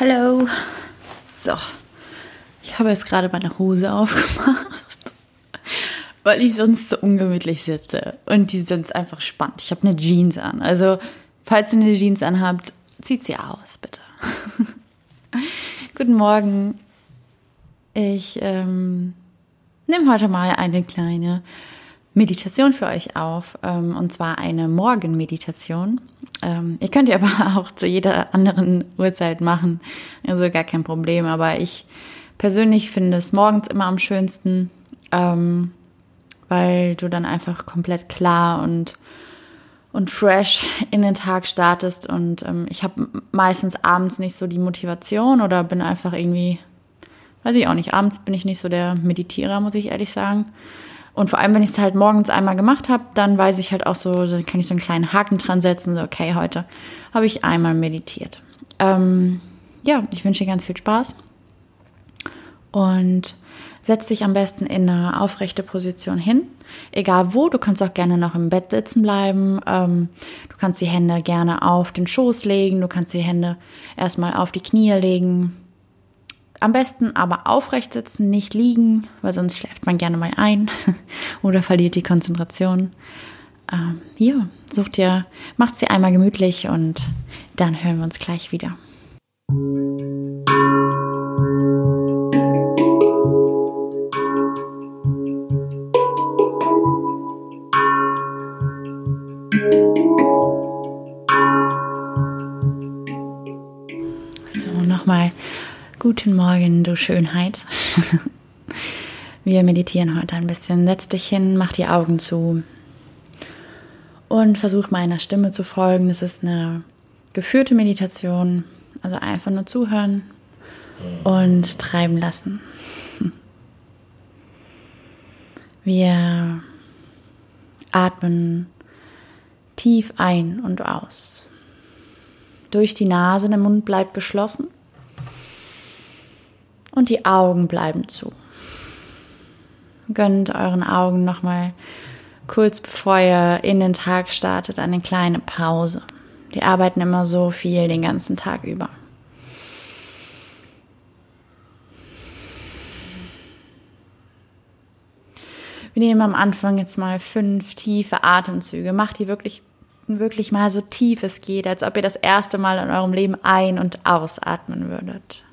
Hallo. So. Ich habe jetzt gerade meine Hose aufgemacht, weil ich sonst so ungemütlich sitze und die sonst einfach spannt. Ich habe eine Jeans an. Also, falls ihr eine Jeans anhabt, zieht sie aus, bitte. Guten Morgen. Ich ähm, nehme heute mal eine kleine Meditation für euch auf, ähm, und zwar eine Morgenmeditation. Ähm, ihr könnt aber auch zu jeder anderen Uhrzeit machen, also gar kein Problem. Aber ich persönlich finde es morgens immer am schönsten, ähm, weil du dann einfach komplett klar und und fresh in den Tag startest. Und ähm, ich habe meistens abends nicht so die Motivation oder bin einfach irgendwie, weiß ich auch nicht, abends bin ich nicht so der Meditierer, muss ich ehrlich sagen. Und vor allem, wenn ich es halt morgens einmal gemacht habe, dann weiß ich halt auch so, dann kann ich so einen kleinen Haken dran setzen, so, okay, heute habe ich einmal meditiert. Ähm, ja, ich wünsche dir ganz viel Spaß und setz dich am besten in eine aufrechte Position hin. Egal wo, du kannst auch gerne noch im Bett sitzen bleiben. Ähm, du kannst die Hände gerne auf den Schoß legen, du kannst die Hände erstmal auf die Knie legen am besten aber aufrecht sitzen, nicht liegen, weil sonst schläft man gerne mal ein oder verliert die Konzentration. Ähm, ja, sucht dir, macht sie einmal gemütlich und dann hören wir uns gleich wieder. Guten Morgen, du Schönheit. Wir meditieren heute ein bisschen. Setz dich hin, mach die Augen zu und versuch meiner Stimme zu folgen. Es ist eine geführte Meditation, also einfach nur zuhören und treiben lassen. Wir atmen tief ein und aus. Durch die Nase, der Mund bleibt geschlossen und die Augen bleiben zu. Gönnt euren Augen nochmal kurz bevor ihr in den Tag startet eine kleine Pause. Die arbeiten immer so viel den ganzen Tag über. Wir nehmen am Anfang jetzt mal fünf tiefe Atemzüge. Macht die wirklich, wirklich mal so tief es geht, als ob ihr das erste Mal in eurem Leben ein- und ausatmen würdet.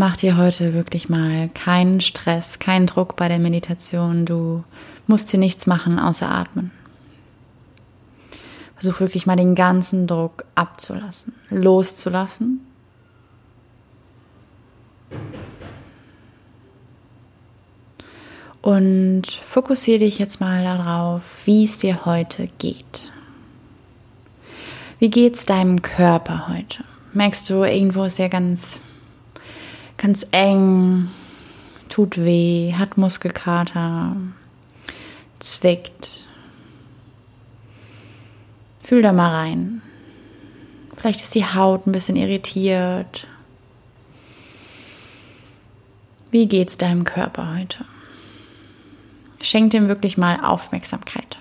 Mach dir heute wirklich mal keinen Stress, keinen Druck bei der Meditation. Du musst hier nichts machen außer atmen. Versuch wirklich mal den ganzen Druck abzulassen, loszulassen. Und fokussiere dich jetzt mal darauf, wie es dir heute geht. Wie geht es deinem Körper heute? Merkst du, irgendwo ist er ganz ganz eng, tut weh, hat Muskelkater, zwickt. Fühl da mal rein. Vielleicht ist die Haut ein bisschen irritiert. Wie geht's deinem Körper heute? Schenk dem wirklich mal Aufmerksamkeit.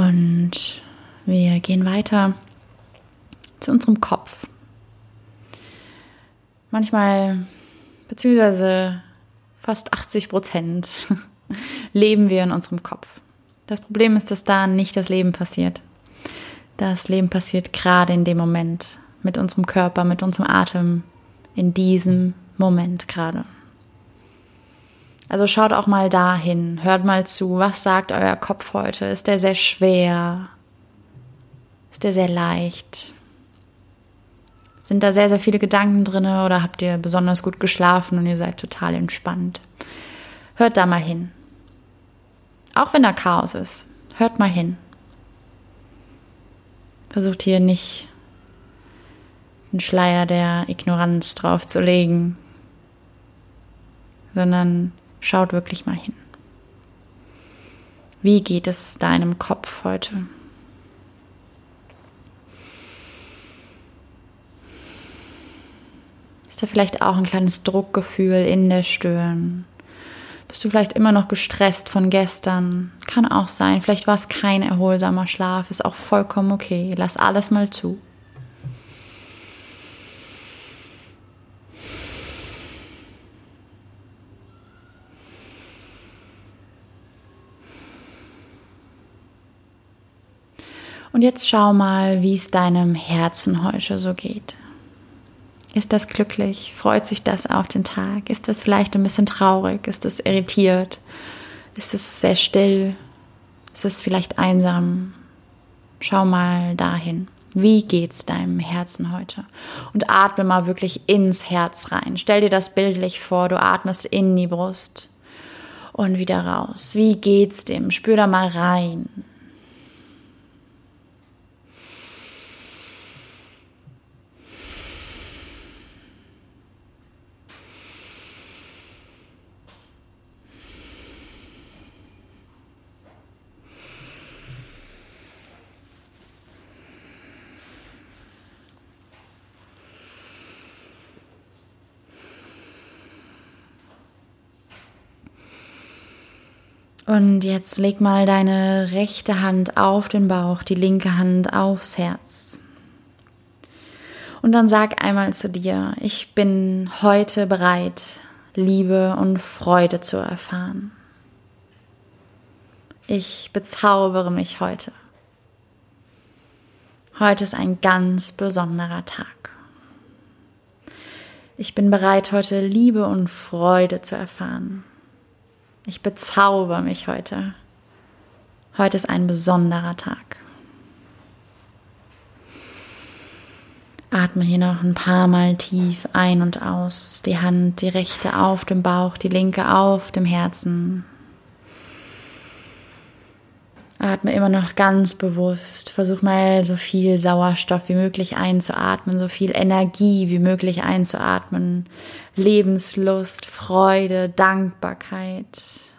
Und wir gehen weiter zu unserem Kopf. Manchmal, beziehungsweise fast 80 Prozent, leben wir in unserem Kopf. Das Problem ist, dass da nicht das Leben passiert. Das Leben passiert gerade in dem Moment mit unserem Körper, mit unserem Atem, in diesem Moment gerade. Also schaut auch mal dahin, hört mal zu, was sagt euer Kopf heute? Ist der sehr schwer? Ist der sehr leicht? Sind da sehr, sehr viele Gedanken drin oder habt ihr besonders gut geschlafen und ihr seid total entspannt? Hört da mal hin. Auch wenn da Chaos ist, hört mal hin. Versucht hier nicht einen Schleier der Ignoranz draufzulegen, sondern schaut wirklich mal hin. Wie geht es deinem Kopf heute? Ist vielleicht auch ein kleines Druckgefühl in der Stirn? Bist du vielleicht immer noch gestresst von gestern? Kann auch sein. Vielleicht war es kein erholsamer Schlaf. Ist auch vollkommen okay. Lass alles mal zu. Und jetzt schau mal, wie es deinem Herzen heute so geht. Ist das glücklich? Freut sich das auf den Tag? Ist das vielleicht ein bisschen traurig? Ist es irritiert? Ist es sehr still? Ist es vielleicht einsam? Schau mal dahin. Wie geht's deinem Herzen heute? Und atme mal wirklich ins Herz rein. Stell dir das bildlich vor. Du atmest in die Brust und wieder raus. Wie geht's dem? Spür da mal rein. Und jetzt leg mal deine rechte Hand auf den Bauch, die linke Hand aufs Herz. Und dann sag einmal zu dir, ich bin heute bereit, Liebe und Freude zu erfahren. Ich bezaubere mich heute. Heute ist ein ganz besonderer Tag. Ich bin bereit, heute Liebe und Freude zu erfahren. Ich bezauber mich heute. Heute ist ein besonderer Tag. Atme hier noch ein paar Mal tief ein und aus. Die Hand, die rechte auf dem Bauch, die linke auf dem Herzen. Atme immer noch ganz bewusst. Versuch mal so viel Sauerstoff wie möglich einzuatmen, so viel Energie wie möglich einzuatmen. Lebenslust, Freude, Dankbarkeit.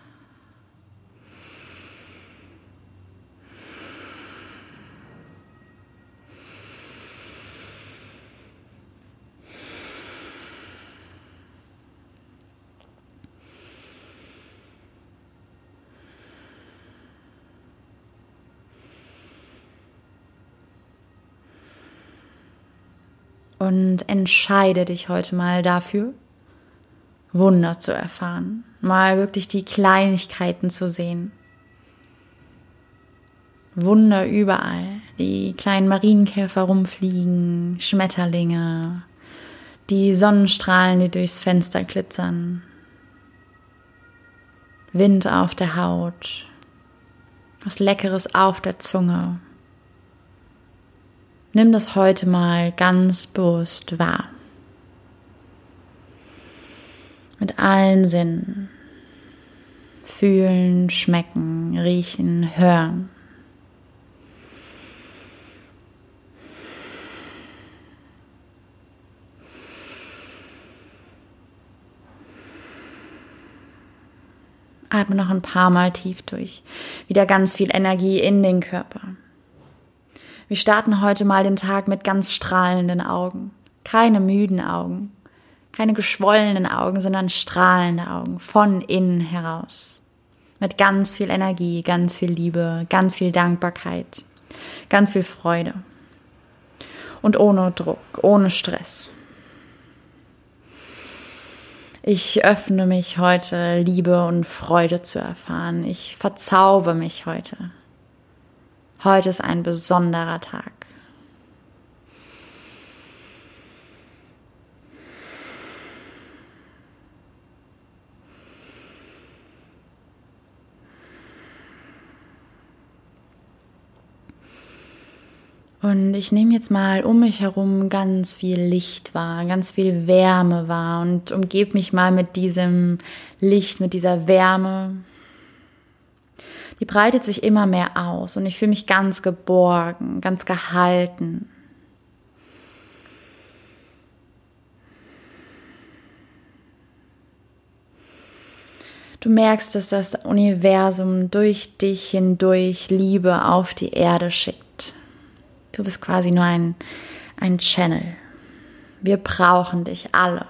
Und entscheide dich heute mal dafür, Wunder zu erfahren, mal wirklich die Kleinigkeiten zu sehen. Wunder überall, die kleinen Marienkäfer rumfliegen, Schmetterlinge, die Sonnenstrahlen, die durchs Fenster glitzern, Wind auf der Haut, was Leckeres auf der Zunge, Nimm das heute mal ganz bewusst wahr. Mit allen Sinnen. Fühlen, schmecken, riechen, hören. Atme noch ein paar Mal tief durch. Wieder ganz viel Energie in den Körper. Wir starten heute mal den Tag mit ganz strahlenden Augen. Keine müden Augen. Keine geschwollenen Augen, sondern strahlende Augen. Von innen heraus. Mit ganz viel Energie, ganz viel Liebe, ganz viel Dankbarkeit, ganz viel Freude. Und ohne Druck, ohne Stress. Ich öffne mich heute, Liebe und Freude zu erfahren. Ich verzauber mich heute. Heute ist ein besonderer Tag. Und ich nehme jetzt mal um mich herum ganz viel Licht wahr, ganz viel Wärme wahr und umgebe mich mal mit diesem Licht, mit dieser Wärme. Die breitet sich immer mehr aus und ich fühle mich ganz geborgen, ganz gehalten. Du merkst, dass das Universum durch dich hindurch Liebe auf die Erde schickt. Du bist quasi nur ein, ein Channel. Wir brauchen dich alle.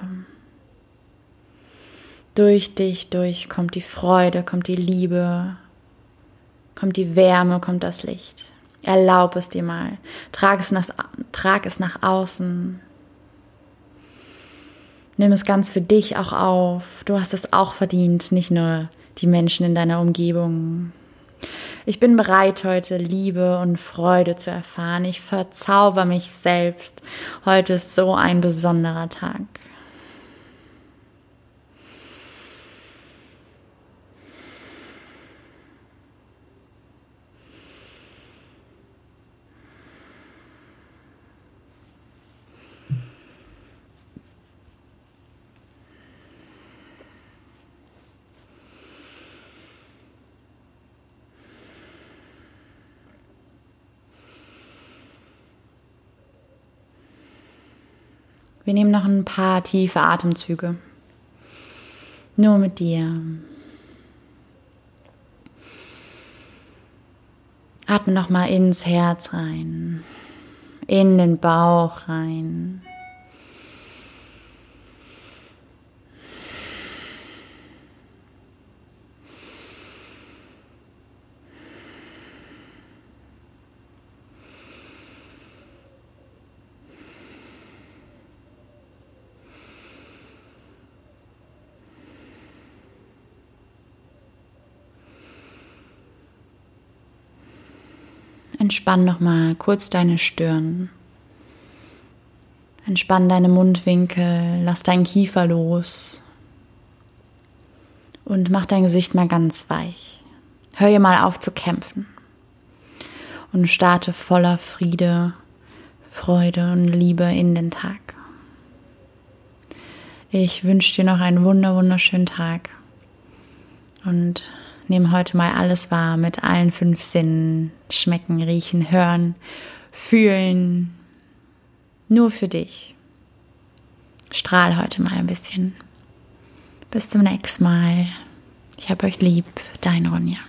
Durch dich durch kommt die Freude, kommt die Liebe, kommt die Wärme, kommt das Licht. Erlaub es dir mal. Trag es nach, trag es nach außen. Nimm es ganz für dich auch auf. Du hast es auch verdient, nicht nur die Menschen in deiner Umgebung. Ich bin bereit, heute Liebe und Freude zu erfahren. Ich verzauber mich selbst. Heute ist so ein besonderer Tag. Wir nehmen noch ein paar tiefe Atemzüge. Nur mit dir. Atme noch mal ins Herz rein, in den Bauch rein. Entspann noch mal kurz deine Stirn. Entspann deine Mundwinkel, lass deinen Kiefer los und mach dein Gesicht mal ganz weich. Hör hier mal auf zu kämpfen und starte voller Friede, Freude und Liebe in den Tag. Ich wünsche dir noch einen wunder wunderschönen Tag und nehme heute mal alles wahr mit allen fünf Sinnen. Schmecken, riechen, hören, fühlen. Nur für dich. Strahl heute mal ein bisschen. Bis zum nächsten Mal. Ich habe euch lieb, dein Ronja.